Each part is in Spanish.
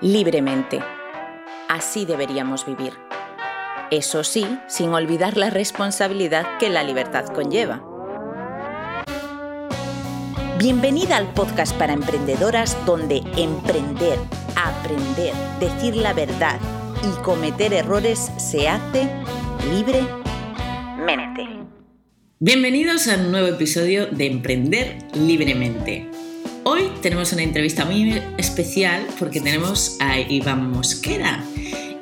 libremente. Así deberíamos vivir. Eso sí, sin olvidar la responsabilidad que la libertad conlleva. Bienvenida al podcast para emprendedoras donde emprender, aprender, decir la verdad y cometer errores se hace libremente. Bienvenidos a un nuevo episodio de Emprender libremente. Hoy tenemos una entrevista muy especial porque tenemos a Iván Mosquera,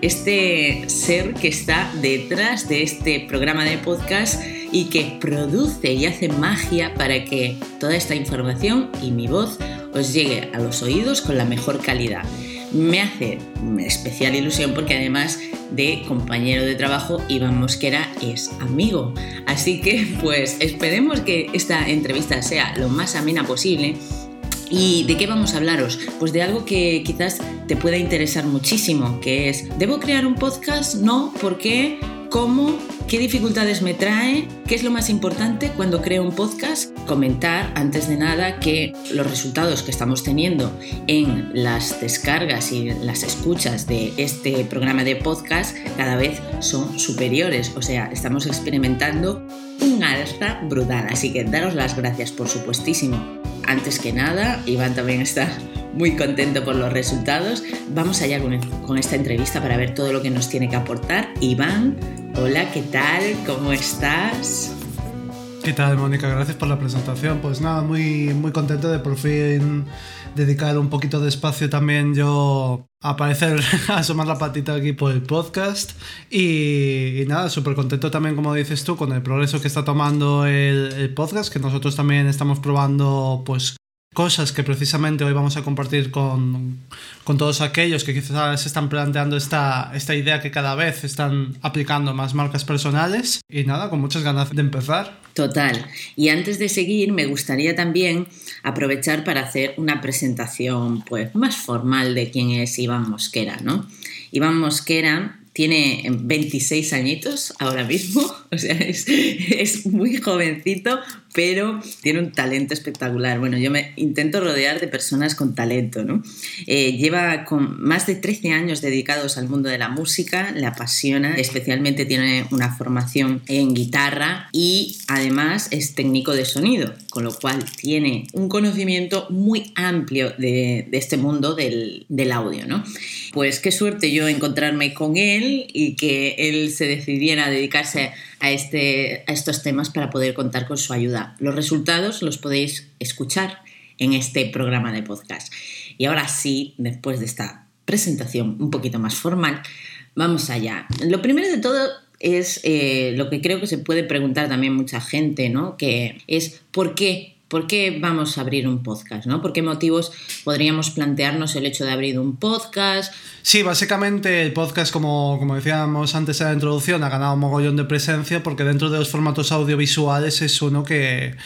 este ser que está detrás de este programa de podcast y que produce y hace magia para que toda esta información y mi voz os llegue a los oídos con la mejor calidad. Me hace especial ilusión porque además de compañero de trabajo, Iván Mosquera es amigo. Así que pues esperemos que esta entrevista sea lo más amena posible ¿Y de qué vamos a hablaros? Pues de algo que quizás te pueda interesar muchísimo, que es, ¿debo crear un podcast? No, ¿por qué? ¿Cómo? ¿Qué dificultades me trae? ¿Qué es lo más importante cuando creo un podcast? Comentar antes de nada que los resultados que estamos teniendo en las descargas y las escuchas de este programa de podcast cada vez son superiores. O sea, estamos experimentando un alza brutal. Así que daros las gracias por supuestísimo antes que nada, Iván también está muy contento por los resultados. Vamos allá con, esta entrevista para ver todo lo que nos tiene que aportar. Iván, hola, ¿qué tal? ¿Cómo estás? ¿Qué tal, Mónica? Gracias por la presentación. Pues nada, muy, muy contento de por fin dedicar un poquito de espacio también yo a aparecer, a asomar la patita aquí por el podcast. Y, nada, súper contento también, como dices tú, con el progreso que está tomando el, el, podcast, que nosotros también estamos probando, pues cosas que precisamente hoy vamos a compartir con, con, todos aquellos que quizás se están planteando esta, esta idea que cada vez están aplicando más marcas personales. Y nada, con muchas ganas de empezar. Total. Y antes de seguir, me gustaría también aprovechar para hacer una presentación pues, más formal de quién es Iván Mosquera. ¿no? Iván Mosquera tiene 26 añitos ahora mismo, o sea, es, es, muy jovencito, pero tiene un talento espectacular. Bueno, yo me intento rodear de personas con talento, ¿no? Eh, lleva con más de 13 años dedicados al mundo de la música, le apasiona, especialmente tiene una formación en guitarra y además es técnico de sonido, con lo cual tiene un conocimiento muy amplio de, este mundo del, del audio, ¿no? Pues qué suerte yo encontrarme con él y que él se decidiera a dedicarse a, este, a estos temas para poder contar con su ayuda. Los resultados los podéis escuchar en este programa de podcast. Y ahora sí, después de esta presentación un poquito más formal, vamos allá. Lo primero de todo es eh, lo que creo que se puede preguntar también mucha gente, ¿no? Que es ¿por qué ¿Por qué vamos a abrir un podcast? ¿no? ¿Por qué motivos podríamos plantearnos el hecho de abrir un podcast? Sí, básicamente el podcast, como, como decíamos antes en la introducción, ha ganado un mogollón de presencia porque dentro de los formatos audiovisuales es uno que,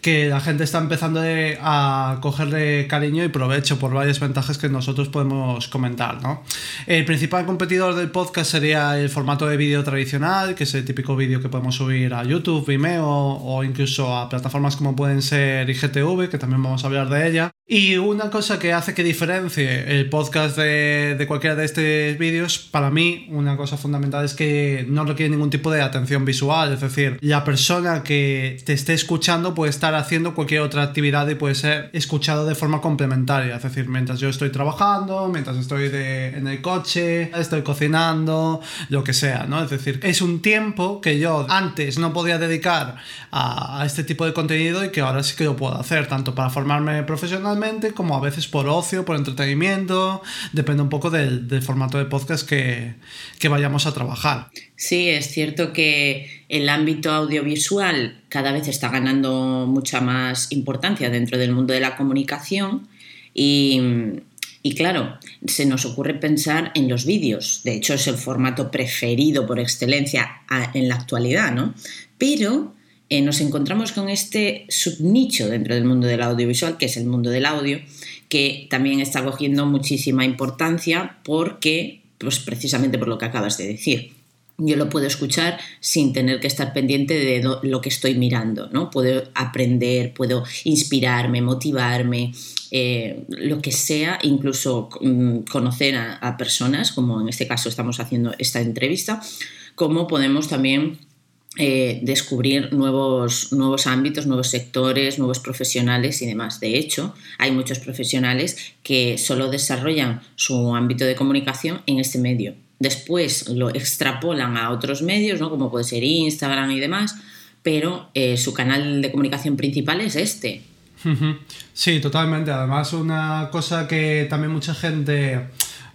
que la gente está empezando a cogerle cariño y provecho por varias ventajas que nosotros podemos comentar. ¿no? El principal competidor del podcast sería el formato de vídeo tradicional, que es el típico vídeo que podemos subir a YouTube, Vimeo o incluso a plataformas como pueden ser IGTV, que también vamos a hablar de ella. Y una cosa que hace que diferencie el podcast de, de cualquiera de estos vídeos, para mí, una cosa fundamental es que no requiere ningún tipo de atención visual. Es decir, la persona que te esté escuchando puede estar haciendo cualquier otra actividad y puede ser escuchado de forma complementaria. Es decir, mientras yo estoy trabajando, mientras estoy de, en el coche, estoy cocinando, lo que sea, ¿no? Es decir, es un tiempo que yo antes no podía dedicar a, a este tipo de contenido y que ahora sí que lo puedo hacer, tanto para formarme como a veces por ocio, por entretenimiento, depende un poco del, del formato de podcast que, que vayamos a trabajar. Sí, es cierto que el ámbito audiovisual cada vez está ganando mucha más importancia dentro del mundo de la comunicación y, y claro, se nos ocurre pensar en los vídeos. De hecho, es el formato preferido por excelencia en la actualidad, ¿no? Pero eh, nos encontramos con este subnicho dentro del mundo del audiovisual, que es el mundo del audio, que también está cogiendo muchísima importancia porque, pues precisamente por lo que acabas de decir. yo lo puedo escuchar sin tener que estar pendiente de lo que estoy mirando, ¿no? Puedo aprender, puedo inspirarme, motivarme, eh, lo que sea, incluso mm, conocer a, personas, como en este caso estamos haciendo esta entrevista, como podemos también eh, descubrir nuevos, nuevos ámbitos, nuevos sectores, nuevos profesionales y demás. De hecho, hay muchos profesionales que solo desarrollan su ámbito de comunicación en este medio después lo extrapolan a otros medios, ¿no? como puede ser Instagram y demás, pero eh, su canal de comunicación principal es este. Sí, totalmente. Además, una cosa que también mucha gente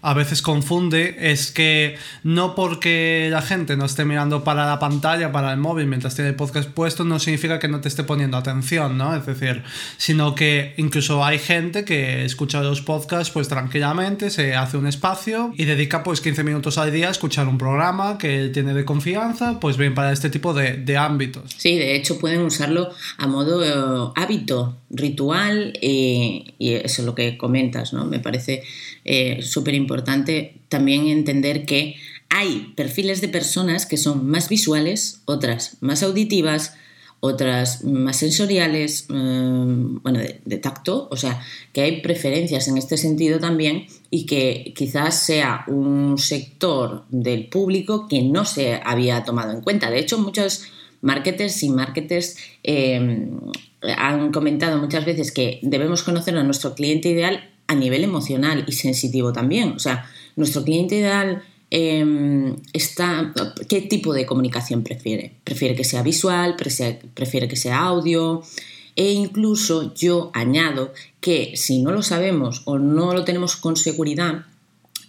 a veces confunde es que no porque la gente no esté mirando para la pantalla, para el móvil mientras tiene el podcast puesto, no significa que no te esté poniendo atención, ¿no? Es decir, sino que incluso hay gente que escucha los podcasts pues tranquilamente, se hace un espacio y dedica pues 15 minutos al día a escuchar un programa que tiene de confianza, pues bien para este tipo de, ámbitos. Sí, de hecho pueden usarlo a modo eh, hábito, ritual eh, y eso es lo que comentas, ¿no? Me parece eh, súper importante también entender que hay perfiles de personas que son más visuales, otras más auditivas, otras más sensoriales, eh, bueno, de, tacto, o sea, que hay preferencias en este sentido también y que quizás sea un sector del público que no se había tomado en cuenta. De hecho, muchos marketers y marketers eh, han comentado muchas veces que debemos conocer a nuestro cliente ideal a nivel emocional y sensitivo también. O sea, nuestro cliente ideal em, está, ¿qué tipo de comunicación prefiere? ¿Prefiere que sea visual? ¿Prefiere que sea audio? E incluso yo añado que si no lo sabemos o no lo tenemos con seguridad,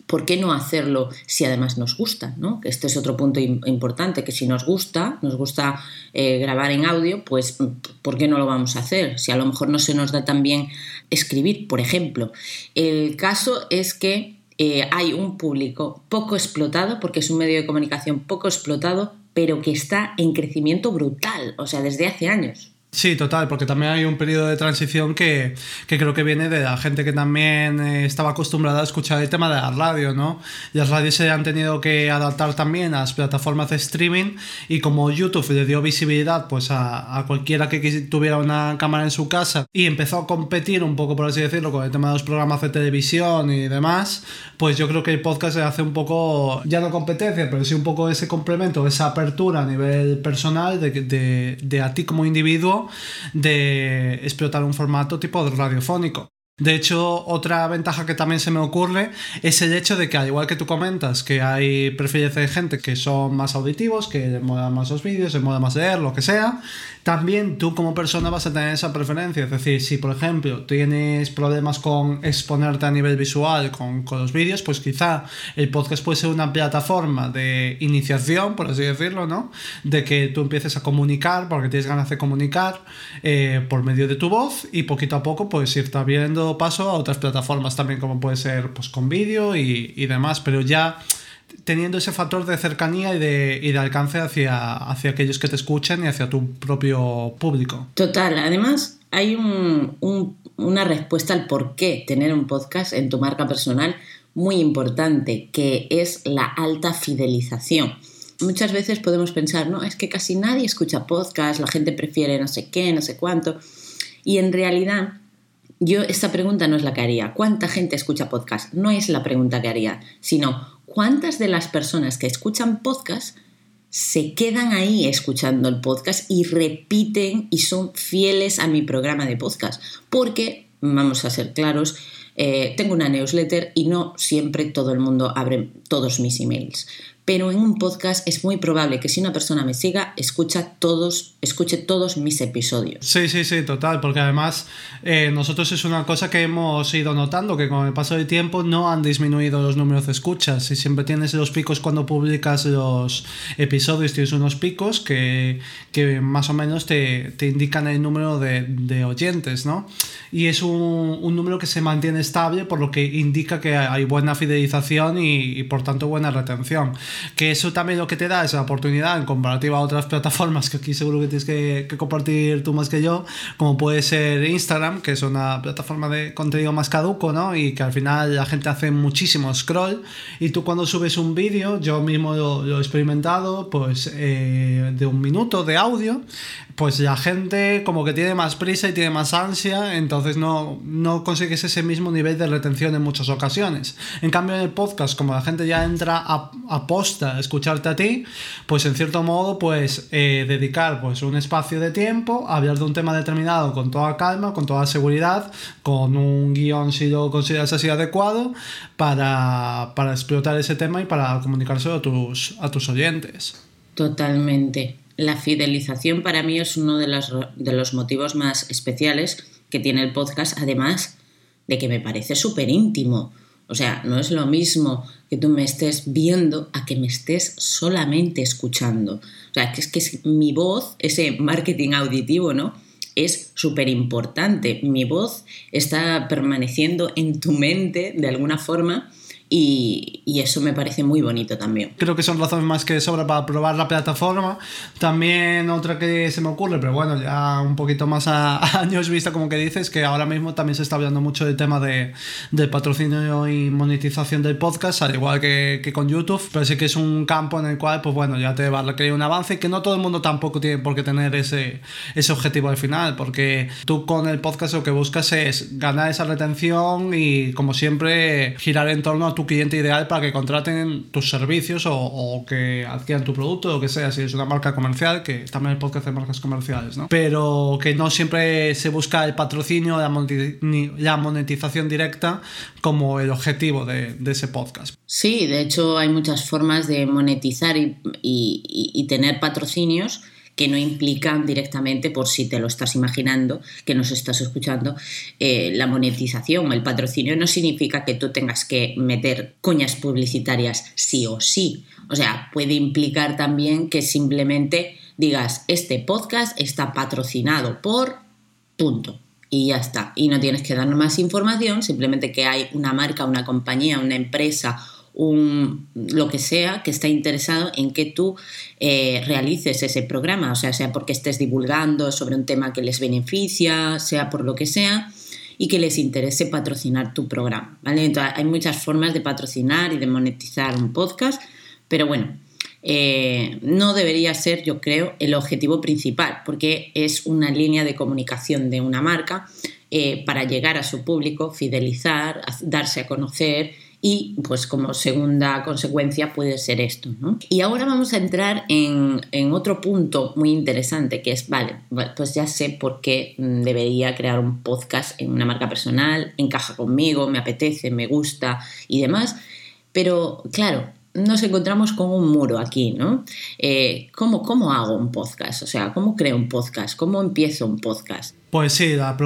¿por qué no hacerlo si además nos gusta? ¿no? Este es otro punto importante, que si nos gusta, nos gusta eh, grabar en audio, pues ¿por qué no lo vamos a hacer? Si a lo mejor no se nos da tan bien escribir, por ejemplo. El caso es que eh, hay un público poco explotado, porque es un medio de comunicación poco explotado, pero que está en crecimiento brutal, o sea, desde hace años. Sí, total, porque también hay un periodo de transición que, creo que viene de la gente que también eh, estaba acostumbrada a escuchar el tema de la radio, ¿no? Las radios se han tenido que adaptar también a las plataformas de streaming y como YouTube le dio visibilidad pues a, cualquiera que tuviera una cámara en su casa y empezó a competir un poco, por así decirlo, con el tema de los programas de televisión y demás, pues yo creo que el podcast se hace un poco, ya no competencia, pero sí un poco ese complemento, esa apertura a nivel personal de, de, de a ti como individuo de explotar un formato tipo radiofónico. De hecho, otra ventaja que también se me ocurre es el hecho de que, al igual que tú comentas, que hay perfiles de gente que son más auditivos, que les más los vídeos, les mola más leer, lo que sea, también tú como persona vas a tener esa preferencia. Es decir, si por ejemplo tienes problemas con exponerte a nivel visual con, los vídeos, pues quizá el podcast puede ser una plataforma de iniciación, por así decirlo, ¿no? De que tú empieces a comunicar, porque tienes ganas de comunicar eh, por medio de tu voz y poquito a poco pues irte abriendo paso a otras plataformas también como puede ser pues con vídeo y, y demás, pero ya teniendo ese factor de cercanía y de, y de alcance hacia, hacia aquellos que te escuchan y hacia tu propio público. Total, además hay una respuesta al por qué tener un podcast en tu marca personal muy importante, que es la alta fidelización. Muchas veces podemos pensar, no, es que casi nadie escucha podcast, la gente prefiere no sé qué, no sé cuánto. Y en realidad, yo esta pregunta no es la que haría. ¿Cuánta gente escucha podcast? No es la pregunta que haría, sino ¿cuántas de las personas que escuchan podcast se quedan ahí escuchando el podcast y repiten y son fieles a mi programa de podcast? Porque, vamos a ser claros, eh, tengo una newsletter y no siempre todo el mundo abre todos mis emails pero en un podcast es muy probable que si una persona me siga, escucha todos, escuche todos mis episodios. Sí, sí, sí, total, porque además eh, nosotros es una cosa que hemos ido notando, que con el paso del tiempo no han disminuido los números de escuchas y siempre tienes los picos cuando publicas los episodios, tienes unos picos que, que más o menos te, te indican el número de, de, oyentes, ¿no? Y es un, número que se mantiene estable, por lo que indica que hay buena fidelización y, y por tanto buena retención. Que eso también lo que te da es la oportunidad en comparativa a otras plataformas que aquí seguro que tienes que, compartir tú más que yo, como puede ser Instagram, que es una plataforma de contenido más caduco, ¿no? Y que al final la gente hace muchísimo scroll y tú cuando subes un vídeo, yo mismo lo, he experimentado, pues eh, de un minuto de audio, pues la gente como que tiene más prisa y tiene más ansia, entonces no, no consigues ese mismo nivel de retención en muchas ocasiones. En cambio en el podcast, como la gente ya entra a, a posta a escucharte a ti, pues en cierto modo pues eh, dedicar pues un espacio de tiempo a hablar de un tema determinado con toda calma, con toda seguridad, con un guion si lo consideras así adecuado, para, para explotar ese tema y para comunicárselo a tus, a tus oyentes. Totalmente la fidelización para mí es uno de los, de los motivos más especiales que tiene el podcast, además de que me parece súper íntimo. O sea, no es lo mismo que tú me estés viendo a que me estés solamente escuchando. O sea, que es que mi voz, ese marketing auditivo, ¿no? Es súper importante. Mi voz está permaneciendo en tu mente de alguna forma y, eso me parece muy bonito también. Creo que son razones más que sobra para probar la plataforma. También otra que se me ocurre, pero bueno, ya un poquito más a, años vista, como que dices, que ahora mismo también se está hablando mucho del tema de, del patrocinio y monetización del podcast, al igual que, que, con YouTube, pero sí que es un campo en el cual, pues bueno, ya te va a requerir un avance y que no todo el mundo tampoco tiene por qué tener ese, ese objetivo al final, porque tú con el podcast lo que buscas es ganar esa retención y, como siempre, girar en torno a tu cliente ideal para que contraten tus servicios o, que adquieran tu producto o que sea, si es una marca comercial, que también el podcast de marcas comerciales, ¿no? Pero que no siempre se busca el patrocinio, la, la monetización directa como el objetivo de, ese podcast. Sí, de hecho hay muchas formas de monetizar y tener patrocinios que no implican directamente, por si te lo estás imaginando, que nos estás escuchando, eh, la monetización, el patrocinio no significa que tú tengas que meter cuñas publicitarias sí o sí. O sea, puede implicar también que simplemente digas, este podcast está patrocinado por punto. Y ya está. Y no tienes que dar más información, simplemente que hay una marca, una compañía, una empresa un, lo que sea que está interesado en que tú eh, realices ese programa, o sea, sea porque estés divulgando sobre un tema que les beneficia, sea por lo que sea, y que les interese patrocinar tu programa. ¿vale? Entonces, hay muchas formas de patrocinar y de monetizar un podcast, pero bueno, eh, no debería ser, yo creo, el objetivo principal, porque es una línea de comunicación de una marca eh, para llegar a su público, fidelizar, darse a conocer y pues como segunda consecuencia puede ser esto. ¿no? Y ahora vamos a entrar en, en, otro punto muy interesante que es, vale, pues ya sé por qué mm, debería crear un podcast en una marca personal, encaja conmigo, me apetece, me gusta y demás, pero claro, nos encontramos con un muro aquí, ¿no? Eh, ¿cómo, ¿Cómo hago un podcast? O sea, ¿cómo creo un podcast? ¿Cómo empiezo un podcast? Pues sí, la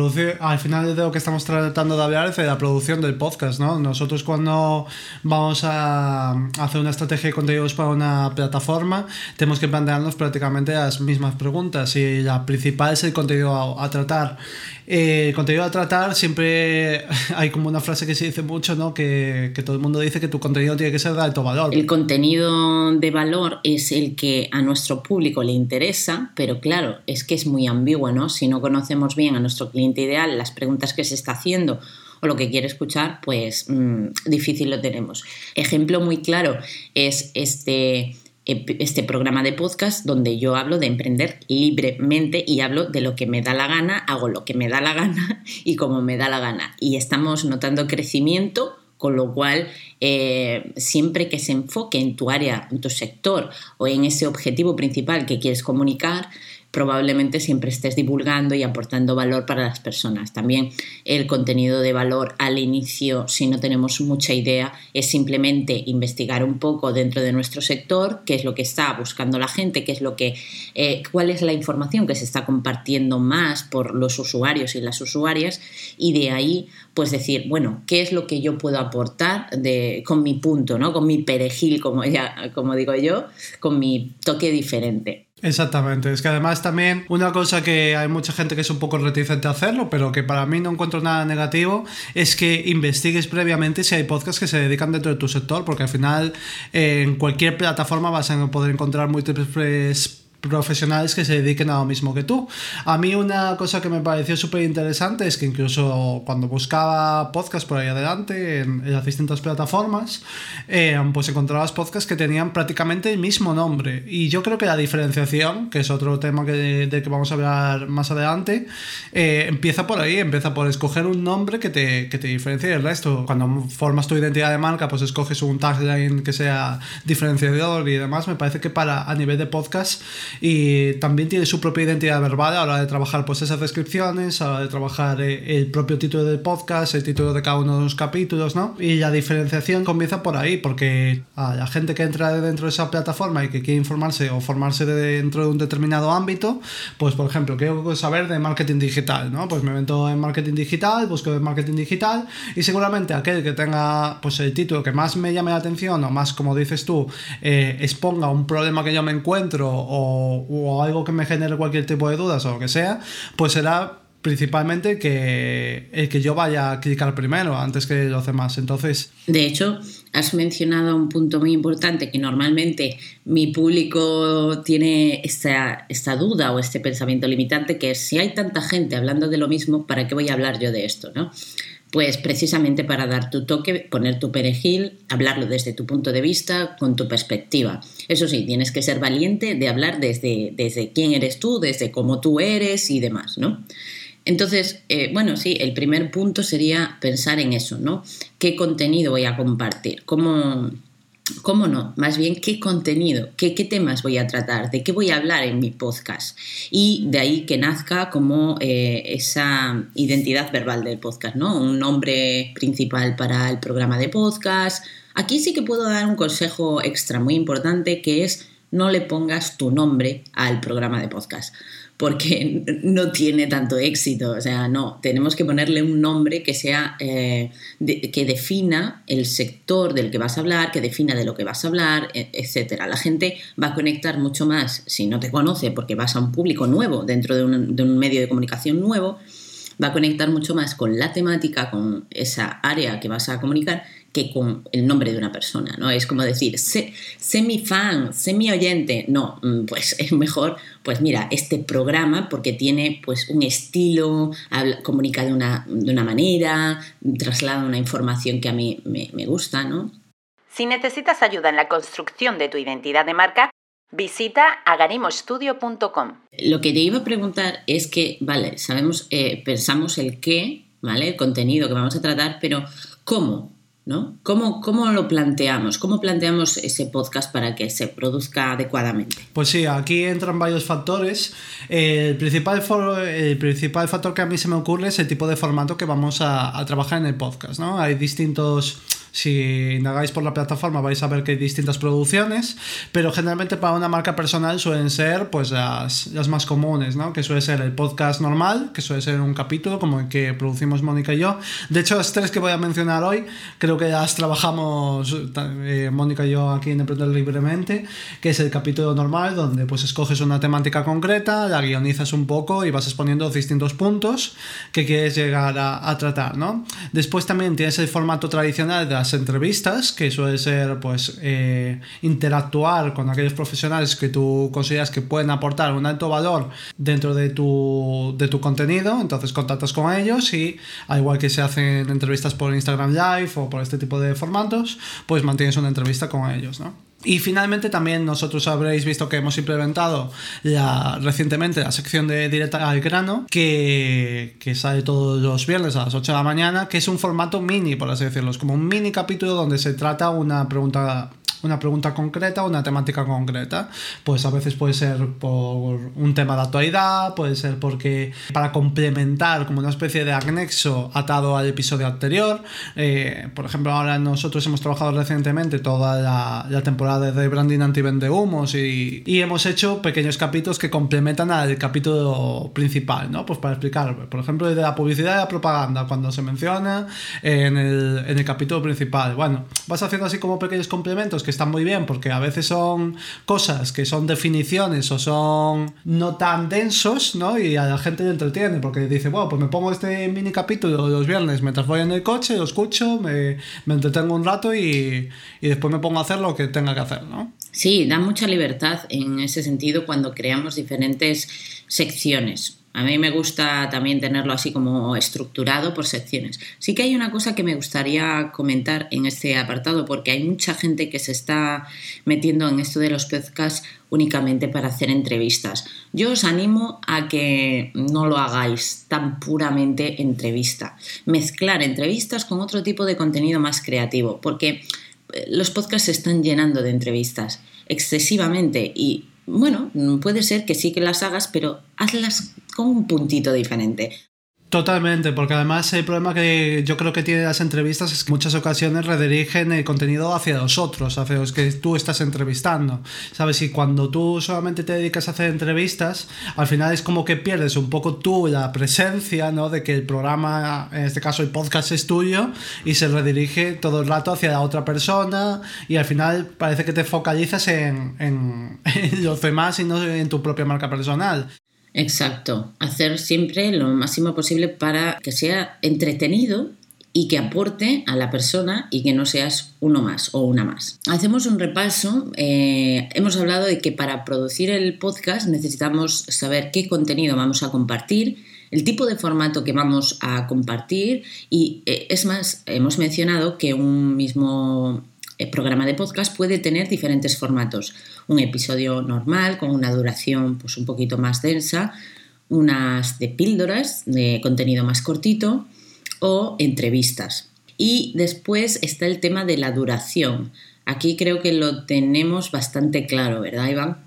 al final de lo que estamos tratando de hablar es de la producción del podcast, ¿no? Nosotros cuando vamos a hacer una estrategia de contenidos para una plataforma, tenemos que plantearnos prácticamente las mismas preguntas y la principal es el contenido a, tratar. El contenido a tratar siempre hay como una frase que se dice mucho, ¿no? Que, que todo el mundo dice que tu contenido tiene que ser de alto valor. El contenido de valor es el que a nuestro público le interesa, pero claro, es que es muy ambiguo, ¿no? Si no conocemos bien a nuestro cliente ideal las preguntas que se está haciendo o lo que quiere escuchar, pues mm, difícil lo tenemos. Ejemplo muy claro es este, este programa de podcast donde yo hablo de emprender libremente y hablo de lo que me da la gana, hago lo que me da la gana y como me da la gana. Y estamos notando crecimiento con lo cual, eh, siempre que se enfoque en tu área, en tu sector o en ese objetivo principal que quieres comunicar, probablemente siempre estés divulgando y aportando valor para las personas. También el contenido de valor al inicio, si no tenemos mucha idea, es simplemente investigar un poco dentro de nuestro sector, qué es lo que está buscando la gente, qué es lo que, eh, cuál es la información que se está compartiendo más por los usuarios y las usuarias, y de ahí, pues decir, bueno, qué es lo que yo puedo aportar de, con mi punto, ¿no? Con mi perejil, como ya, como digo yo, con mi toque diferente. Exactamente, es que además también una cosa que hay mucha gente que es un poco reticente a hacerlo, pero que para mí no encuentro nada negativo, es que investigues previamente si hay podcasts que se dedican dentro de tu sector, porque al final en cualquier plataforma vas a poder encontrar múltiples profesionales que se dediquen a lo mismo que tú. A mí una cosa que me pareció súper interesante es que incluso cuando buscaba podcast por ahí adelante en, las distintas plataformas, eh, pues encontrabas podcasts que tenían prácticamente el mismo nombre. Y yo creo que la diferenciación, que es otro tema que, de, que vamos a hablar más adelante, eh, empieza por ahí, empieza por escoger un nombre que te, que te diferencie del resto. Cuando formas tu identidad de marca, pues escoges un tagline que sea diferenciador y demás. Me parece que para a nivel de podcast y también tiene su propia identidad verbal a la hora de trabajar pues esas descripciones, a la hora de trabajar eh, el propio título del podcast, el título de cada uno de los capítulos, ¿no? Y la diferenciación comienza por ahí, porque a la gente que entra dentro de esa plataforma y que quiere informarse o formarse dentro de un determinado ámbito, pues por ejemplo, quiero saber de marketing digital, ¿no? Pues me meto en marketing digital, busco de marketing digital y seguramente aquel que tenga pues el título que más me llame la atención o más, como dices tú, eh, exponga un problema que yo me encuentro o o, algo que me genere cualquier tipo de dudas o lo que sea, pues será principalmente que el que yo vaya a clicar primero antes que los demás. Entonces. De hecho, has mencionado un punto muy importante que normalmente mi público tiene esta, esta duda o este pensamiento limitante, que es si hay tanta gente hablando de lo mismo, ¿para qué voy a hablar yo de esto? ¿no? Pues precisamente para dar tu toque, poner tu perejil, hablarlo desde tu punto de vista, con tu perspectiva. Eso sí, tienes que ser valiente de hablar desde, desde quién eres tú, desde cómo tú eres y demás, ¿no? Entonces, eh, bueno, sí, el primer punto sería pensar en eso, ¿no? ¿Qué contenido voy a compartir? ¿Cómo, ¿Cómo no? Más bien, ¿qué contenido? ¿Qué, temas voy a tratar? ¿De qué voy a hablar en mi podcast? Y de ahí que nazca como eh, esa identidad verbal del podcast, ¿no? Un nombre principal para el programa de podcast. Aquí sí que puedo dar un consejo extra muy importante que es no le pongas tu nombre al programa de podcast porque no tiene tanto éxito. O sea, no, tenemos que ponerle un nombre que sea, eh, que defina el sector del que vas a hablar, que defina de lo que vas a hablar, e, etc. La gente va a conectar mucho más si no te conoce, porque vas a un público nuevo, dentro de un medio de comunicación nuevo, va a conectar mucho más con la temática, con esa área que vas a comunicar, que con el nombre de una persona, ¿no? Es como decir, sé, mi fan, sé mi oyente. No, mm, pues es mejor, pues mira, este programa porque tiene pues un estilo, comunica de una, de una manera, traslada una información que a mí me, me gusta, ¿no? Si necesitas ayuda en la construcción de tu identidad de marca, Visita aganimostudio.com. Lo que te iba a preguntar es que, vale, sabemos, eh, pensamos el qué, ¿vale? El contenido que vamos a tratar, pero ¿cómo? ¿No? ¿Cómo, ¿Cómo, lo planteamos? ¿Cómo planteamos ese podcast para que se produzca adecuadamente? Pues sí, aquí entran varios factores. El principal, el principal factor que a mí se me ocurre es el tipo de formato que vamos a, a trabajar en el podcast. ¿no? Hay distintos si indagáis por la plataforma vais a ver que hay distintas producciones, pero generalmente para una marca personal suelen ser pues las, las más comunes, ¿no? Que suele ser el podcast normal, que suele ser un capítulo como el que producimos Mónica y yo. De hecho, las tres que voy a mencionar hoy, creo que las trabajamos eh, Mónica y yo aquí en Emprender Libremente, que es el capítulo normal donde pues escoges una temática concreta, la guionizas un poco y vas exponiendo distintos puntos que quieres llegar a, a tratar, ¿no? Después también tienes el formato tradicional de las entrevistas, que suele ser pues eh, interactuar con aquellos profesionales que tú consideras que pueden aportar un alto valor dentro de tu, de tu contenido, entonces contactas con ellos y al igual que se hacen entrevistas por Instagram Live o por este tipo de formatos, pues mantienes una entrevista con ellos, ¿no? Y finalmente también nosotros habréis visto que hemos implementado ya recientemente la sección de directa al grano que, que, sale todos los viernes a las 8 de la mañana, que es un formato mini, por así decirlo, es como un mini capítulo donde se trata una pregunta una pregunta concreta, una temática concreta. Pues a veces puede ser por un tema de actualidad, puede ser porque para complementar como una especie de anexo atado al episodio anterior. Eh, por ejemplo, ahora nosotros hemos trabajado recientemente toda la, temporada de branding anti-vende humos y, y, hemos hecho pequeños capítulos que complementan al capítulo principal, ¿no? Pues para explicar, por ejemplo, de la publicidad y la propaganda, cuando se menciona en el, en el capítulo principal. Bueno, vas haciendo así como pequeños complementos que están muy bien porque a veces son cosas que son definiciones o son no tan densos, ¿no? Y a la gente le entretiene porque dice, bueno, pues me pongo este mini capítulo los viernes mientras voy en el coche, lo escucho, me, me entretengo un rato y, y después me pongo a hacer lo que tenga que hacer, ¿no? Sí, da mucha libertad en ese sentido cuando creamos diferentes secciones. A mí me gusta también tenerlo así como estructurado por secciones. Sí que hay una cosa que me gustaría comentar en este apartado, porque hay mucha gente que se está metiendo en esto de los podcasts únicamente para hacer entrevistas. Yo os animo a que no lo hagáis tan puramente entrevista. Mezclar entrevistas con otro tipo de contenido más creativo, porque eh, los podcasts se están llenando de entrevistas excesivamente y bueno, puede ser que sí que las hagas, pero hazlas un puntito diferente. Totalmente, porque además el problema que yo creo que tiene las entrevistas es que muchas ocasiones redirigen el contenido hacia los otros, hacia los que tú estás entrevistando. ¿Sabes? Y cuando tú solamente te dedicas a hacer entrevistas, al final es como que pierdes un poco tú la presencia, ¿no? De que el programa, en este caso el podcast es tuyo y se redirige todo el rato hacia la otra persona y al final parece que te focalizas en, en los demás y no en tu propia marca personal. Exacto, hacer siempre lo máximo posible para que sea entretenido y que aporte a la persona y que no seas uno más o una más. Hacemos un repaso. eh, hemos hablado de que para producir el podcast necesitamos saber qué contenido vamos a compartir, el tipo de formato que vamos a compartir y eh, es más, hemos mencionado que un mismo el programa de podcast puede tener diferentes formatos. Un episodio normal con una duración pues, un poquito más densa, unas de píldoras de contenido más cortito o entrevistas. Y después está el tema de la duración. Aquí creo que lo tenemos bastante claro, ¿verdad, Iván?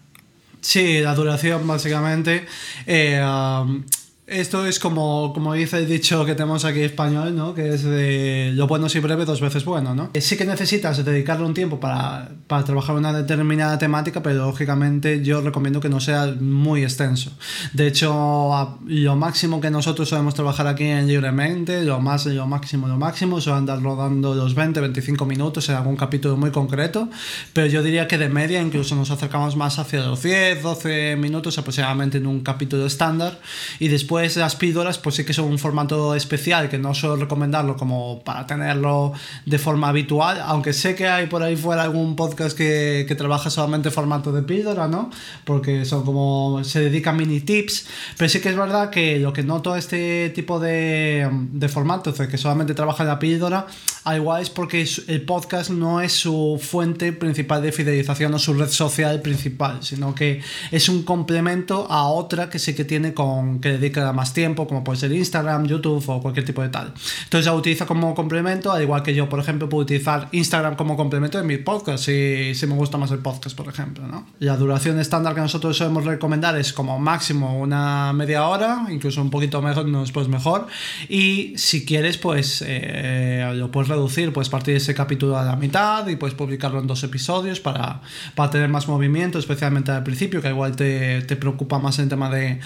Sí, la duración básicamente. Eh, um, esto es como, como dice el dicho que tenemos aquí español, ¿no? Que es de lo bueno si breve, dos veces bueno, ¿no? Sí que necesitas dedicarle un tiempo para, para trabajar una determinada temática, pero lógicamente yo recomiendo que no sea muy extenso. De hecho, lo máximo que nosotros solemos trabajar aquí en Libremente, lo más, lo máximo, lo máximo, son andar rodando los 20, 25 minutos en algún capítulo muy concreto, pero yo diría que de media incluso nos acercamos más hacia los 10, 12 minutos aproximadamente en un capítulo estándar y después las píldoras pues sí que son un formato especial que no suelo recomendarlo como para tenerlo de forma habitual, aunque sé que hay por ahí fuera algún podcast que, que trabaja solamente formato de píldora, ¿no? Porque son como se dedican mini tips, pero sí que es verdad que lo que noto este tipo de, de formatos, de que solamente trabaja la píldora, al igual es porque el podcast no es su fuente principal de fidelización o su red social principal, sino que es un complemento a otra que sí que tiene con que dedica más tiempo, como puede ser Instagram, YouTube o cualquier tipo de tal. Entonces la utiliza como complemento, al igual que yo, por ejemplo, puedo utilizar Instagram como complemento de mi podcast, si, me gusta más el podcast, por ejemplo. ¿no? La duración estándar que nosotros solemos recomendar es como máximo una media hora, incluso un poquito mejor, después mejor. Y si quieres, pues eh, lo puedes reducir, puedes partir ese capítulo a la mitad y puedes publicarlo en dos episodios para, para tener más movimiento, especialmente al principio, que igual te, te preocupa más el tema de,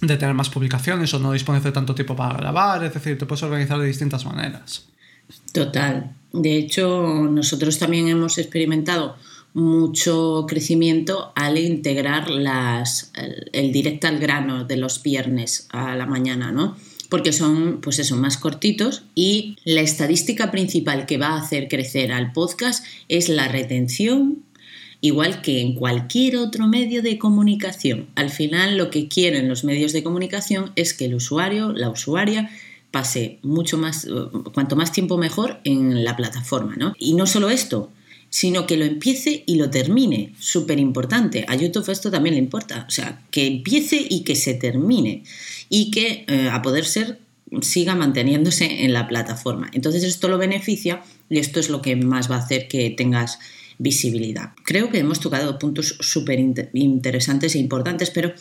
de tener más publicaciones o no dispones de tanto tiempo para grabar, es decir, te puedes organizar de distintas maneras. Total. De hecho, nosotros también hemos experimentado mucho crecimiento al integrar las, el, el directo al grano de los viernes a la mañana, ¿no? Porque son, pues eso, más cortitos y la estadística principal que va a hacer crecer al podcast es la retención, igual que en cualquier otro medio de comunicación. Al final lo que quieren los medios de comunicación es que el usuario, la usuaria, pase mucho más, eh, cuanto más tiempo mejor en la plataforma, ¿no? Y no solo esto, sino que lo empiece y lo termine, súper importante. A YouTube esto también le importa, o sea, que empiece y que se termine y que eh, a poder ser siga manteniéndose en la plataforma. Entonces esto lo beneficia y esto es lo que más va a hacer que tengas visibilidad. Creo que hemos tocado puntos súper inter interesantes e importantes, pero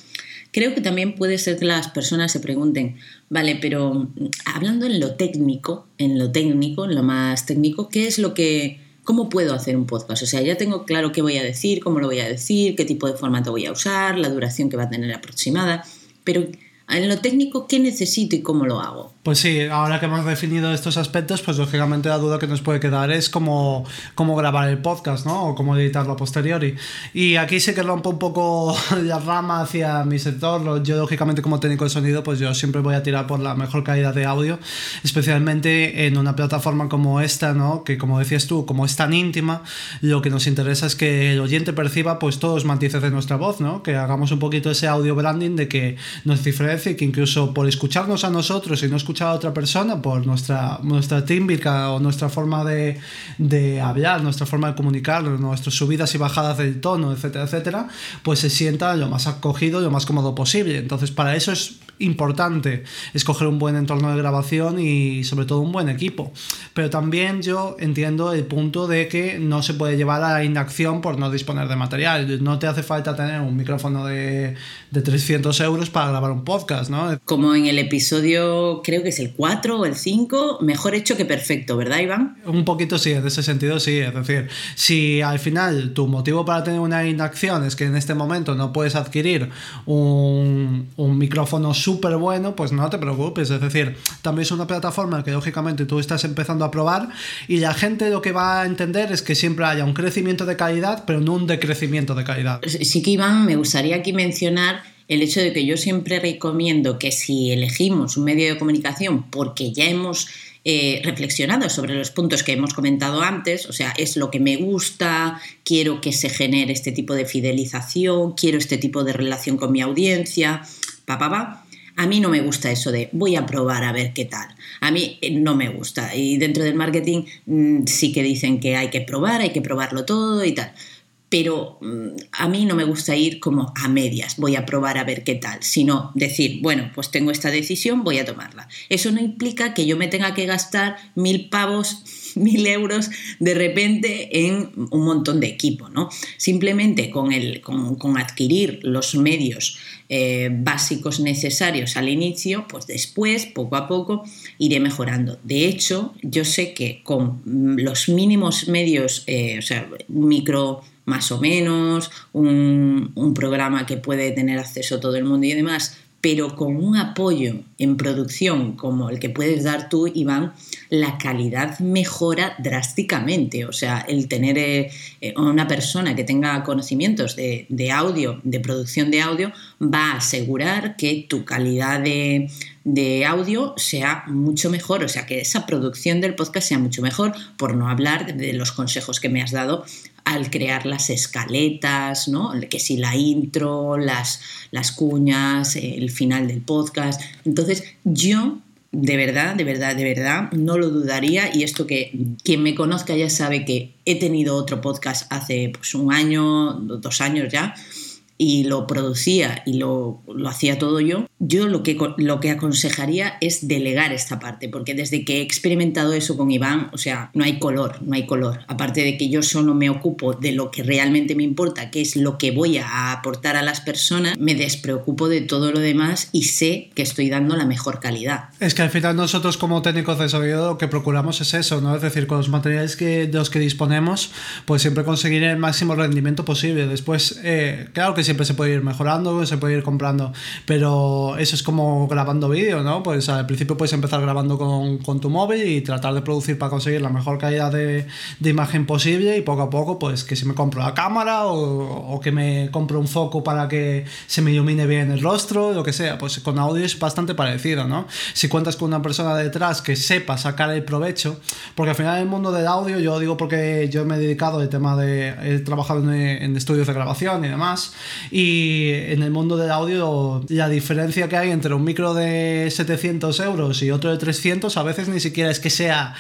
creo que también puede ser que las personas se pregunten, vale, pero hablando en lo técnico, en lo técnico, en lo más técnico, ¿qué es lo que, cómo puedo hacer un podcast? O sea, ya tengo claro qué voy a decir, cómo lo voy a decir, qué tipo de formato voy a usar, la duración que va a tener aproximada, pero en lo técnico, ¿qué necesito y cómo lo hago? Pues sí, ahora que hemos definido estos aspectos, pues lógicamente la duda que nos puede quedar es cómo, cómo grabar el podcast, ¿no? O cómo editarlo a posteriori. Y aquí sí que rompo un poco la rama hacia mi sector. Yo, lógicamente, como técnico de sonido, pues yo siempre voy a tirar por la mejor calidad de audio, especialmente en una plataforma como esta, ¿no? Que como decías tú, como es tan íntima, lo que nos interesa es que el oyente perciba pues todos los matices de nuestra voz, ¿no? Que hagamos un poquito ese audio branding de que nos que incluso por escucharnos a nosotros y no escuchar a otra persona por nuestra, nuestra o nuestra forma de, de hablar, nuestra forma de comunicar, nuestras subidas y bajadas del tono, etcétera, etcétera, pues se sienta lo más acogido, lo más cómodo posible. Entonces, para eso es importante escoger un buen entorno de grabación y sobre todo un buen equipo. Pero también yo entiendo el punto de que no se puede llevar a la inacción por no disponer de material. No te hace falta tener un micrófono de, de 300 euros para grabar un podcast, ¿no? Como en el episodio, creo que es el 4 o el 5, mejor hecho que perfecto, ¿verdad, Iván? Un poquito sí, en ese sentido sí. Es decir, si al final tu motivo para tener una inacción es que en este momento no puedes adquirir un, un micrófono súper bueno, pues no te preocupes. Es decir, también es una plataforma que lógicamente tú estás empezando a probar y la gente lo que va a entender es que siempre haya un crecimiento de calidad, pero no un decrecimiento de calidad. Sí que Iván, me gustaría aquí mencionar el hecho de que yo siempre recomiendo que si elegimos un medio de comunicación porque ya hemos eh, reflexionado sobre los puntos que hemos comentado antes, o sea, es lo que me gusta, quiero que se genere este tipo de fidelización, quiero este tipo de relación con mi audiencia, pa, pa, pa. A mí no me gusta eso de voy a probar a ver qué tal. A mí eh, no me gusta. Y dentro del marketing mm, sí que dicen que hay que probar, hay que probarlo todo y tal pero mm, a mí no me gusta ir como a medias, voy a probar a ver qué tal, sino decir, bueno, pues tengo esta decisión, voy a tomarla. Eso no implica que yo me tenga que gastar mil pavos, mil euros de repente en un montón de equipo, ¿no? Simplemente con, el, con, adquirir los medios eh, básicos necesarios al inicio, pues después, poco a poco, iré mejorando. De hecho, yo sé que con los mínimos medios, eh, o sea, micro más o menos, un, un programa que puede tener acceso todo el mundo y demás, pero con un apoyo en producción como el que puedes dar tú, Iván, la calidad mejora drásticamente. O sea, el tener eh, eh, una persona que tenga conocimientos de, de, audio, de producción de audio, va a asegurar que tu calidad de, de audio sea mucho mejor, o sea, que esa producción del podcast sea mucho mejor, por no hablar de los consejos que me has dado al crear las escaletas, ¿no? Que si la intro, las, las cuñas, el final del podcast. Entonces, yo de verdad, de verdad, de verdad, no lo dudaría. Y esto que quien me conozca ya sabe que he tenido otro podcast hace pues, un año, dos años ya, y lo producía y lo, lo hacía todo yo, yo lo que, lo que aconsejaría es delegar esta parte, porque desde que he experimentado eso con Iván, o sea, no hay color, no hay color. Aparte de que yo solo me ocupo de lo que realmente me importa, que es lo que voy a aportar a las personas, me despreocupo de todo lo demás y sé que estoy dando la mejor calidad. Es que al final nosotros como técnicos de sonido lo que procuramos es eso, ¿no? Es decir, con los materiales que, de los que disponemos, pues siempre conseguir el máximo rendimiento posible. Después, eh, claro que siempre se puede ir mejorando, se puede ir comprando, pero eso es como grabando vídeo, ¿no? Pues al principio puedes empezar grabando con, con, tu móvil y tratar de producir para conseguir la mejor calidad de, de, imagen posible y poco a poco, pues que si me compro la cámara o, o, que me compro un foco para que se me ilumine bien el rostro, lo que sea, pues con audio es bastante parecido, ¿no? Si cuentas con una persona detrás que sepa sacar el provecho, porque al final el mundo del audio, yo digo porque yo me he dedicado al tema de, he trabajado en, en estudios de grabación y demás, y en el mundo del audio la diferencia que hay entre un micro de 700 euros y otro de 300 a veces ni siquiera es que sea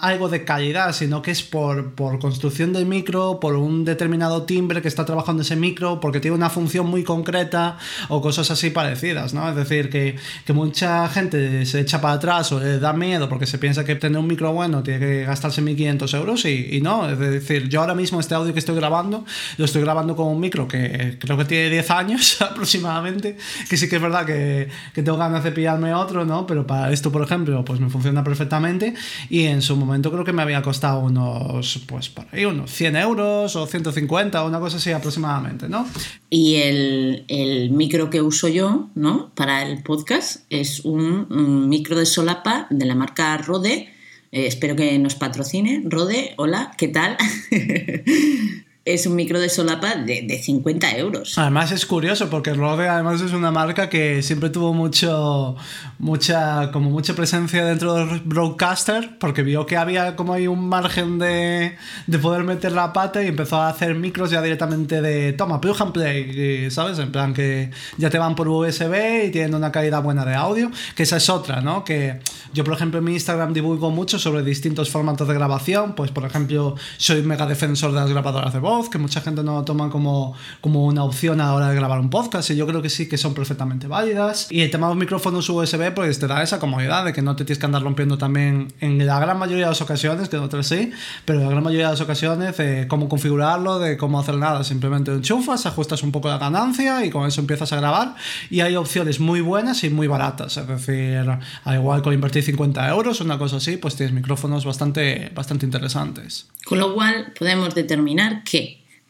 algo de calidad, sino que es por, por, construcción del micro, por un determinado timbre que está trabajando ese micro, porque tiene una función muy concreta o cosas así parecidas, ¿no? Es decir, que, que mucha gente se echa para atrás o le da miedo porque se piensa que tener un micro bueno tiene que gastarse 1.500 euros y, y, no, es decir, yo ahora mismo este audio que estoy grabando, lo estoy grabando con un micro que creo que tiene 10 años aproximadamente, que sí que es verdad que, que tengo ganas de pillarme otro, ¿no? Pero para esto, por ejemplo, pues me funciona perfectamente y en su momento momento creo que me había costado unos, pues por ahí, unos 100 euros o 150, una cosa así aproximadamente, ¿no? Y el, el micro que uso yo, ¿no? Para el podcast es un, un micro de solapa de la marca Rode. Eh, espero que nos patrocine. Rode, hola, ¿qué tal? es un micro de solapa de, de, 50 euros. Además es curioso porque Rode además es una marca que siempre tuvo mucho mucha como mucha presencia dentro del broadcaster porque vio que había como ahí un margen de, de poder meter la pata y empezó a hacer micros ya directamente de toma, plug and play, ¿sabes? En plan que ya te van por USB y tienen una calidad buena de audio, que esa es otra, ¿no? Que yo por ejemplo en mi Instagram divulgo mucho sobre distintos formatos de grabación, pues por ejemplo soy mega defensor de las grabadoras de voz, que mucha gente no lo toma como, como una opción a la hora de grabar un podcast y yo creo que sí que son perfectamente válidas. Y el tema de los micrófonos USB pues te da esa comodidad de que no te tienes que andar rompiendo también en la gran mayoría de las ocasiones, que en otras sí, pero en la gran mayoría de las ocasiones de cómo configurarlo, de cómo hacer nada, simplemente enchufas, ajustas un poco la ganancia y con eso empiezas a grabar y hay opciones muy buenas y muy baratas, es decir, al igual con invertir 50 euros, una cosa así, pues tienes micrófonos bastante, bastante interesantes. Con lo cual podemos determinar que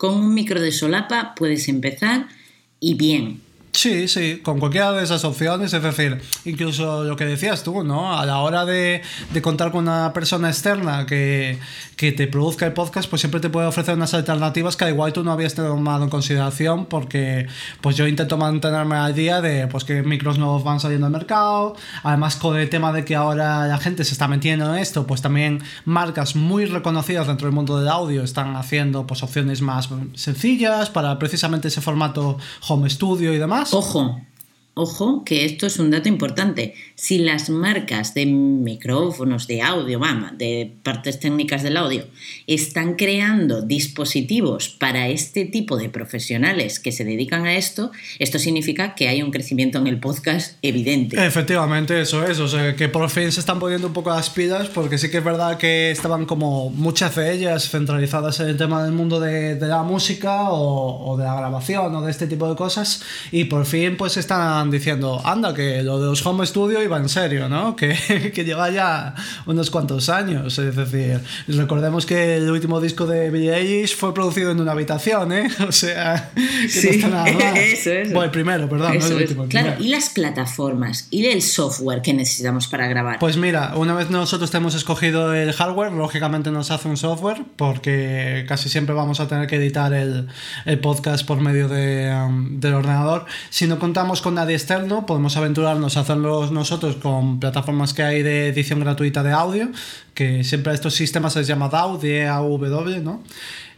con un micro de solapa puedes empezar y bien. Sí, sí, con cualquiera de esas opciones, es decir, incluso lo que decías tú, ¿no? A la hora de, de contar con una persona externa que, que, te produzca el podcast, pues siempre te puede ofrecer unas alternativas que al igual tú no habías tomado en consideración, porque pues yo intento mantenerme al día de pues que micros nuevos van saliendo al mercado, además con el tema de que ahora la gente se está metiendo en esto, pues también marcas muy reconocidas dentro del mundo del audio están haciendo pues opciones más sencillas para precisamente ese formato home studio y demás. Ojo, ojo, que esto es un dato importante. Si las marcas de micrófonos, de audio, vamos, de partes técnicas del audio, están creando dispositivos para este tipo de profesionales que se dedican a esto, esto significa que hay un crecimiento en el podcast evidente. Efectivamente, eso es. O sea, que por fin se están poniendo un poco las pilas, porque sí que es verdad que estaban como muchas de ellas centralizadas en el tema del mundo de, de la música o, o de la grabación o de este tipo de cosas, y por fin pues están diciendo, anda, que lo de los home studio iba en serio, ¿no? Que, que lleva ya unos cuantos años. Es decir, recordemos que el último disco de Billie Eilish fue producido en una habitación, ¿eh? O sea, que Sí, no está nada mal. eso, eso. Bueno, el primero, perdón, no Eso el es. último. el Claro, primero. y las plataformas y el software que necesitamos para grabar. Pues mira, una vez nosotros tenemos escogido el hardware, lógicamente nos hace un software, porque casi siempre vamos a tener que editar el, el podcast por medio de, um, del ordenador. Si no contamos con nadie externo, podemos aventurarnos a hacerlo nosotros con plataformas que hay de edición gratuita de audio, que siempre estos sistemas se les llama DAW, D-A-W, ¿no?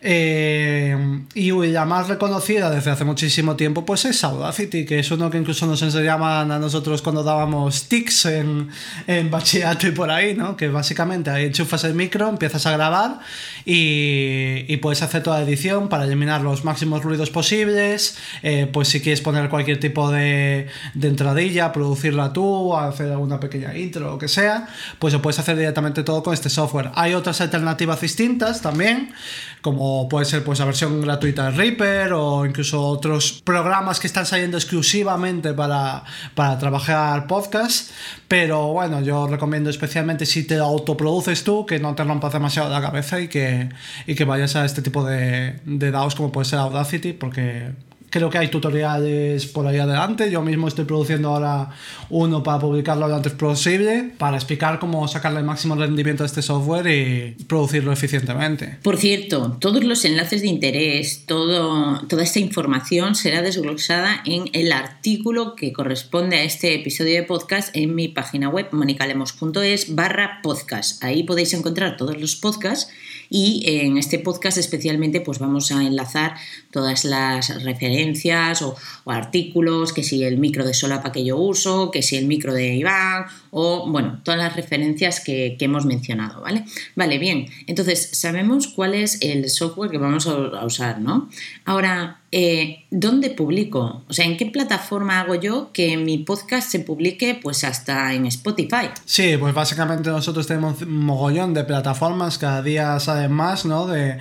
Eh, y la más reconocida desde hace muchísimo tiempo pues es Audacity, que es uno que incluso nos enseñaban a nosotros cuando dábamos tics en, en bachillerato y por ahí, ¿no? Que básicamente ahí enchufas el micro, empiezas a grabar y, y puedes hacer toda la edición para eliminar los máximos ruidos posibles, eh, pues si quieres poner cualquier tipo de, de entradilla, producirla tú, hacer alguna pequeña intro, lo que sea, pues lo puedes hacer directamente todo con este software. Hay otras alternativas distintas también, como puede ser pues la versión gratuita de Reaper o incluso otros programas que están saliendo exclusivamente para, para trabajar podcast, pero bueno, yo recomiendo especialmente si te autoproduces tú, que no te rompas demasiado la cabeza y que, y que vayas a este tipo de, de DAOs como puede ser Audacity, porque creo que hay tutoriales por ahí adelante. Yo mismo estoy produciendo ahora uno para publicarlo lo antes posible, para explicar cómo sacarle el máximo rendimiento a este software y producirlo eficientemente. Por cierto, todos los enlaces de interés, todo, toda esta información será desglosada en el artículo que corresponde a este episodio de podcast en mi página web monicalemos.es barra podcast. Ahí podéis encontrar todos los podcasts y en este podcast especialmente pues vamos a enlazar todas las referencias o, artículos, que si el micro de solapa que yo uso, que si el micro de Iván o bueno, todas las referencias que, que hemos mencionado, ¿vale? Vale, bien, entonces sabemos cuál es el software que vamos a usar, ¿no? Ahora, eh, ¿dónde publico? O sea, ¿en qué plataforma hago yo que mi podcast se publique pues hasta en Spotify? Sí, pues básicamente nosotros tenemos un mogollón de plataformas, cada día salen más, ¿no? De,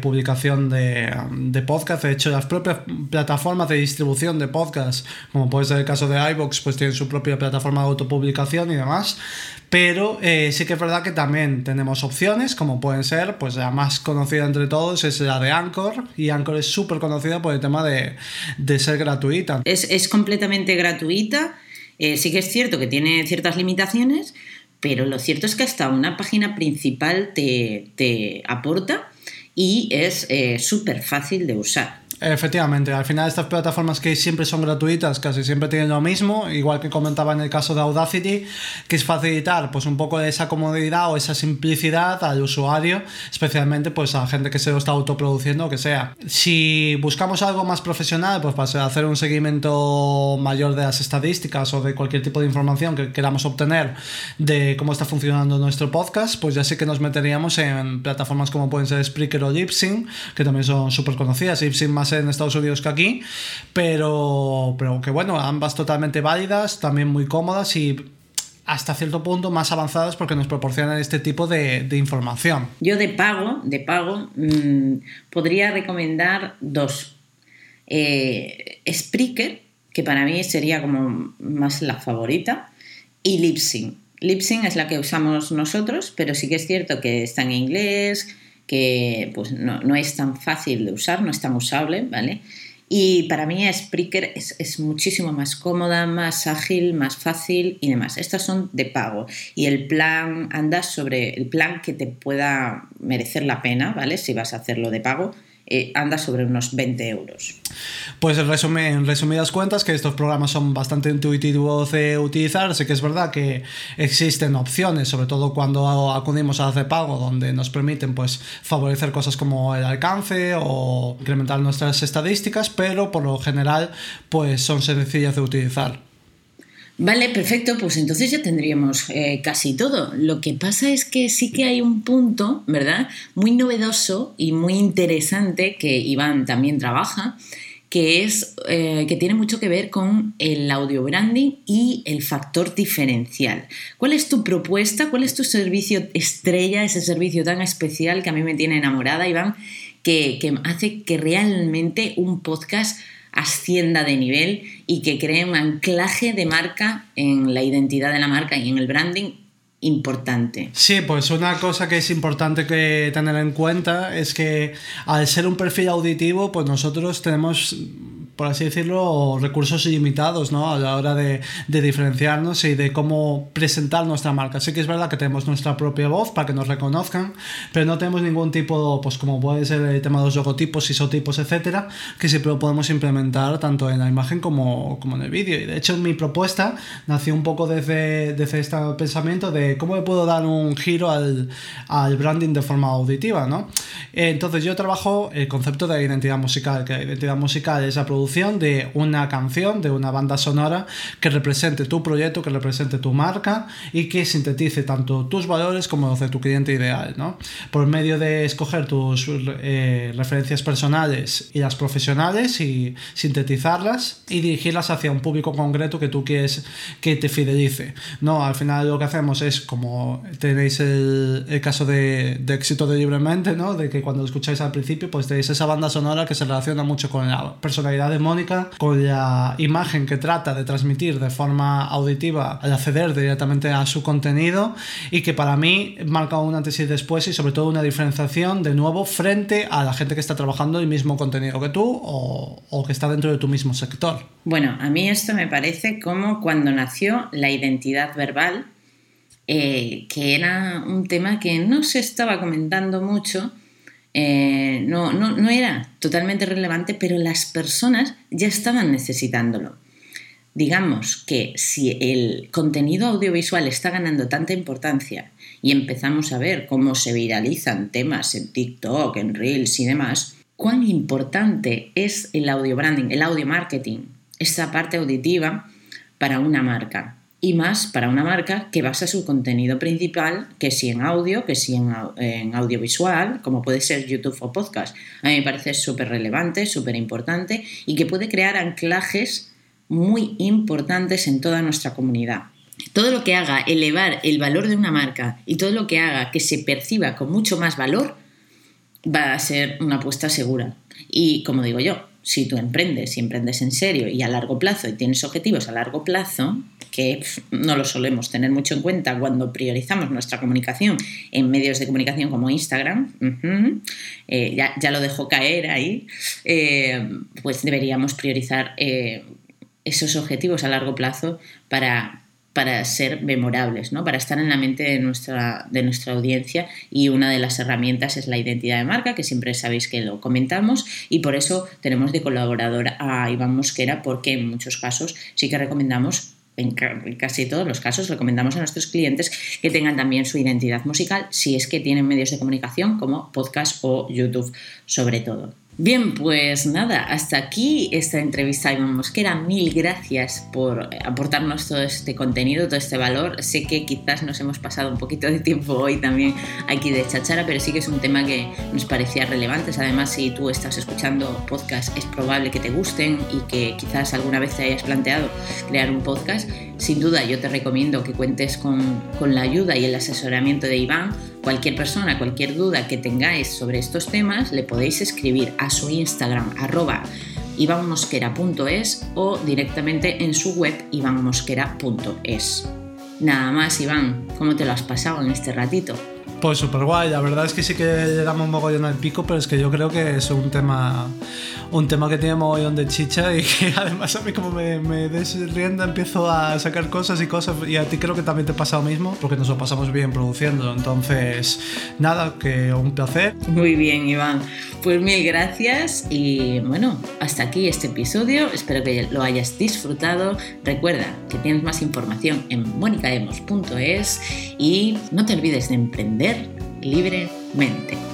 publicación de, de podcast. De hecho, las propias plataformas de distribución de podcast, como puede ser el caso de iVoox, pues tienen su propia plataforma de autopublicación y demás. Pero eh, sí que es verdad que también tenemos opciones, como pueden ser, pues la más conocida entre todos es la de Anchor, y Anchor es súper conocida por el tema de, ser gratuita. Es, completamente gratuita, eh, sí que es cierto que tiene ciertas limitaciones, pero lo cierto es que hasta una página principal te, te aporta y es eh, súper fácil de usar. Efectivamente, al final estas plataformas que siempre son gratuitas casi siempre tienen lo mismo, igual que comentaba en el caso de Audacity, que es facilitar pues un poco de esa comodidad o esa simplicidad al usuario, especialmente pues a gente que se lo está autoproduciendo o que sea. Si buscamos algo más profesional, pues para hacer un seguimiento mayor de las estadísticas o de cualquier tipo de información que queramos obtener de cómo está funcionando nuestro podcast, pues ya sí que nos meteríamos en plataformas como pueden ser Spreaker o Libsyn, que también son súper conocidas, Libsyn más en Estados Unidos que aquí, pero, pero que bueno, ambas totalmente válidas, también muy cómodas y hasta cierto punto más avanzadas porque nos proporcionan este tipo de, información. Yo de pago, de pago, mm, podría recomendar dos. Eh, Spreaker, que para mí sería como más la favorita, y Libsyn. Libsyn es la que usamos nosotros, pero sí que es cierto que está en inglés, que pues, no, es tan fácil de usar, no es tan usable, ¿vale? Y para mí Spreaker es, es, muchísimo más cómoda, más ágil, más fácil y demás. Estas son de pago y el plan anda sobre el plan que te pueda merecer la pena, ¿vale? Si vas a hacerlo de pago eh, anda sobre unos 20 euros. Pues en, en resumidas cuentas que estos programas son bastante intuitivos de utilizar, sí que es verdad que existen opciones, sobre todo cuando acudimos a hacer pago, donde nos permiten pues favorecer cosas como el alcance o incrementar nuestras estadísticas, pero por lo general pues son sencillas de utilizar. Vale, perfecto, pues entonces ya tendríamos eh, casi todo. Lo que pasa es que sí que hay un punto, ¿verdad? Muy novedoso y muy interesante que Iván también trabaja, que es eh, que tiene mucho que ver con el audio branding y el factor diferencial. ¿Cuál es tu propuesta? ¿Cuál es tu servicio estrella, ese servicio tan especial que a mí me tiene enamorada, Iván, que, que hace que realmente un podcast ascienda de nivel y que cree un anclaje de marca en la identidad de la marca y en el branding importante. Sí, pues una cosa que es importante que tener en cuenta es que al ser un perfil auditivo, pues nosotros tenemos por así decirlo, recursos ilimitados ¿no? a la hora de, de, diferenciarnos y de cómo presentar nuestra marca. Sí que es verdad que tenemos nuestra propia voz para que nos reconozcan, pero no tenemos ningún tipo, pues como puede ser el tema de los logotipos, isotipos, etcétera, que siempre lo podemos implementar tanto en la imagen como, como en el vídeo. Y de hecho, mi propuesta nació un poco desde, desde este pensamiento de cómo puedo dar un giro al, al branding de forma auditiva. ¿no? Entonces, yo trabajo el concepto de identidad musical, que la identidad musical es la producción de una canción, de una banda sonora que represente tu proyecto, que represente tu marca y que sintetice tanto tus valores como los de tu cliente ideal, ¿no? Por medio de escoger tus eh, referencias personales y las profesionales y sintetizarlas y dirigirlas hacia un público concreto que tú quieres que te fidelice, ¿no? Al final lo que hacemos es, como tenéis el, caso de, éxito de libremente, ¿no? De que cuando escucháis al principio, pues tenéis esa banda sonora que se relaciona mucho con la personalidad de Mónica, con la imagen que trata de transmitir de forma auditiva al acceder directamente a su contenido y que para mí marca un antes y después y sobre todo una diferenciación de nuevo frente a la gente que está trabajando el mismo contenido que tú o, o que está dentro de tu mismo sector. Bueno, a mí esto me parece como cuando nació la identidad verbal, eh, que era un tema que no se estaba comentando mucho eh, no, no, no era totalmente relevante, pero las personas ya estaban necesitándolo. Digamos que si el contenido audiovisual está ganando tanta importancia y empezamos a ver cómo se viralizan temas en TikTok, en Reels y demás, cuán importante es el audio branding, el audio marketing, esta parte auditiva para una marca y más para una marca que basa su contenido principal, que si en audio, que si en, audiovisual, como puede ser YouTube o podcast. A mí me parece súper relevante, súper importante y que puede crear anclajes muy importantes en toda nuestra comunidad. Todo lo que haga elevar el valor de una marca y todo lo que haga que se perciba con mucho más valor va a ser una apuesta segura. Y como digo yo, si tú emprendes y emprendes en serio y a largo plazo y tienes objetivos a largo plazo, que no lo solemos tener mucho en cuenta cuando priorizamos nuestra comunicación en medios de comunicación como Instagram, eh, ya, lo dejó caer ahí, eh, pues deberíamos priorizar eh, esos objetivos a largo plazo para, para ser memorables, ¿no? para estar en la mente de nuestra, de nuestra audiencia y una de las herramientas es la identidad de marca, que siempre sabéis que lo comentamos y por eso tenemos de colaborador a Iván Mosquera porque en muchos casos sí que recomendamos en casi todos los casos recomendamos a nuestros clientes que tengan también su identidad musical si es que tienen medios de comunicación como podcast o YouTube sobre todo. Bien, pues nada, hasta aquí esta entrevista a Iván Mosquera. Mil gracias por aportarnos todo este contenido, todo este valor. Sé que quizás nos hemos pasado un poquito de tiempo hoy también aquí de chachara, pero sí que es un tema que nos parecía relevante. Además, si tú estás escuchando podcast, es probable que te gusten y que quizás alguna vez te hayas planteado crear un podcast. Sin duda, yo te recomiendo que cuentes con, con la ayuda y el asesoramiento de Iván Cualquier persona, cualquier duda que tengáis sobre estos temas, le podéis escribir a su Instagram arroba ivanmosquera.es o directamente en su web ivanmosquera.es. Nada más, Iván, ¿cómo te lo has pasado en este ratito? Pues súper guay, la verdad es que sí que le damos mogollón al pico, pero es que yo creo que es un tema un tema que tiene mogollón de chicha y que además a mí como me, me des rienda empiezo a sacar cosas y cosas y a ti creo que también te pasa lo mismo porque nos lo pasamos bien produciendo, entonces nada, que un placer. Muy bien Iván, pues mil gracias y bueno, hasta aquí este episodio, espero que lo hayas disfrutado, recuerda que tienes más información en monicaemos.es y no te olvides de libremente.